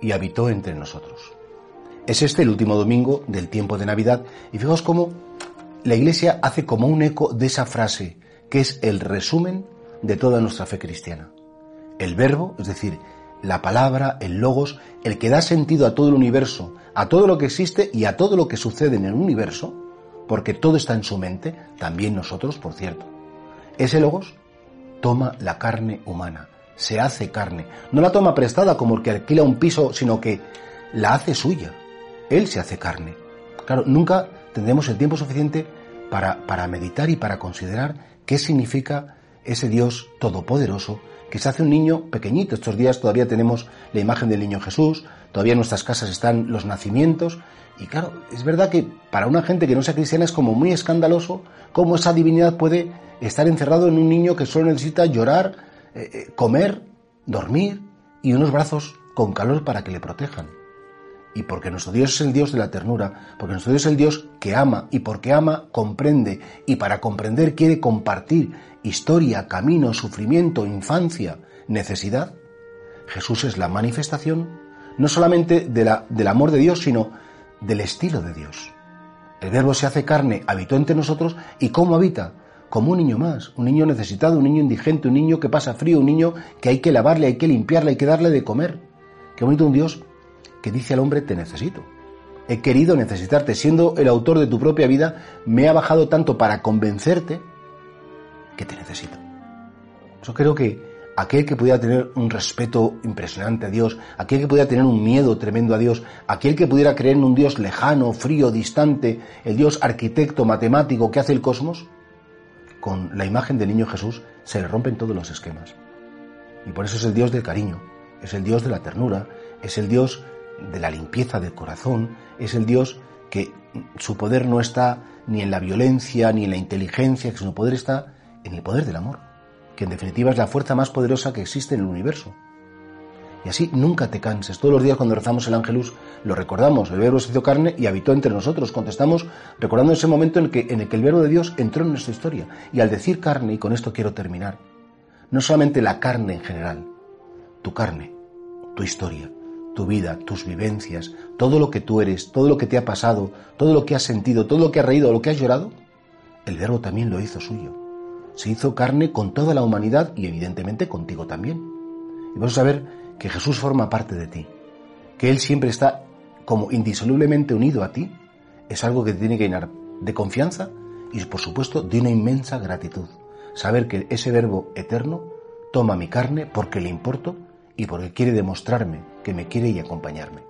y habitó entre nosotros. Es este el último domingo del tiempo de Navidad y fijaos cómo la Iglesia hace como un eco de esa frase que es el resumen de toda nuestra fe cristiana. El Verbo, es decir, la palabra, el logos, el que da sentido a todo el universo, a todo lo que existe y a todo lo que sucede en el universo, porque todo está en su mente, también nosotros, por cierto. Ese logos toma la carne humana, se hace carne. No la toma prestada como el que alquila un piso, sino que la hace suya. Él se hace carne. Claro, nunca tendremos el tiempo suficiente para, para meditar y para considerar qué significa ese Dios todopoderoso que se hace un niño pequeñito. Estos días todavía tenemos la imagen del niño Jesús, todavía en nuestras casas están los nacimientos. Y claro, es verdad que para una gente que no sea cristiana es como muy escandaloso cómo esa divinidad puede estar encerrado en un niño que solo necesita llorar, eh, comer, dormir y unos brazos con calor para que le protejan. Y porque nuestro Dios es el Dios de la ternura, porque nuestro Dios es el Dios que ama y porque ama comprende y para comprender quiere compartir historia, camino, sufrimiento, infancia, necesidad, Jesús es la manifestación no solamente de la, del amor de Dios, sino del estilo de Dios. El verbo se hace carne, habitó entre nosotros y ¿cómo habita? Como un niño más, un niño necesitado, un niño indigente, un niño que pasa frío, un niño que hay que lavarle, hay que limpiarle, hay que darle de comer. Qué bonito un Dios que dice al hombre te necesito. He querido necesitarte, siendo el autor de tu propia vida, me ha bajado tanto para convencerte que te necesito. Yo creo que aquel que pudiera tener un respeto impresionante a Dios, aquel que pudiera tener un miedo tremendo a Dios, aquel que pudiera creer en un Dios lejano, frío, distante, el Dios arquitecto, matemático que hace el cosmos, con la imagen del niño Jesús se le rompen todos los esquemas. Y por eso es el Dios del cariño, es el Dios de la ternura, es el Dios de la limpieza del corazón, es el Dios que su poder no está ni en la violencia ni en la inteligencia, que su poder está en el poder del amor, que en definitiva es la fuerza más poderosa que existe en el universo. Y así nunca te canses. Todos los días cuando rezamos el Ángelus lo recordamos. El Verbo se hizo carne y habitó entre nosotros. Contestamos recordando ese momento en el, que, en el que el Verbo de Dios entró en nuestra historia. Y al decir carne, y con esto quiero terminar, no solamente la carne en general, tu carne, tu historia, tu vida, tus vivencias, todo lo que tú eres, todo lo que te ha pasado, todo lo que has sentido, todo lo que has reído, lo que has llorado, el Verbo también lo hizo suyo. Se hizo carne con toda la humanidad y evidentemente contigo también. Y vamos a ver que Jesús forma parte de ti, que Él siempre está como indisolublemente unido a ti, es algo que te tiene que llenar de confianza y por supuesto de una inmensa gratitud. Saber que ese verbo eterno toma mi carne porque le importo y porque quiere demostrarme que me quiere y acompañarme.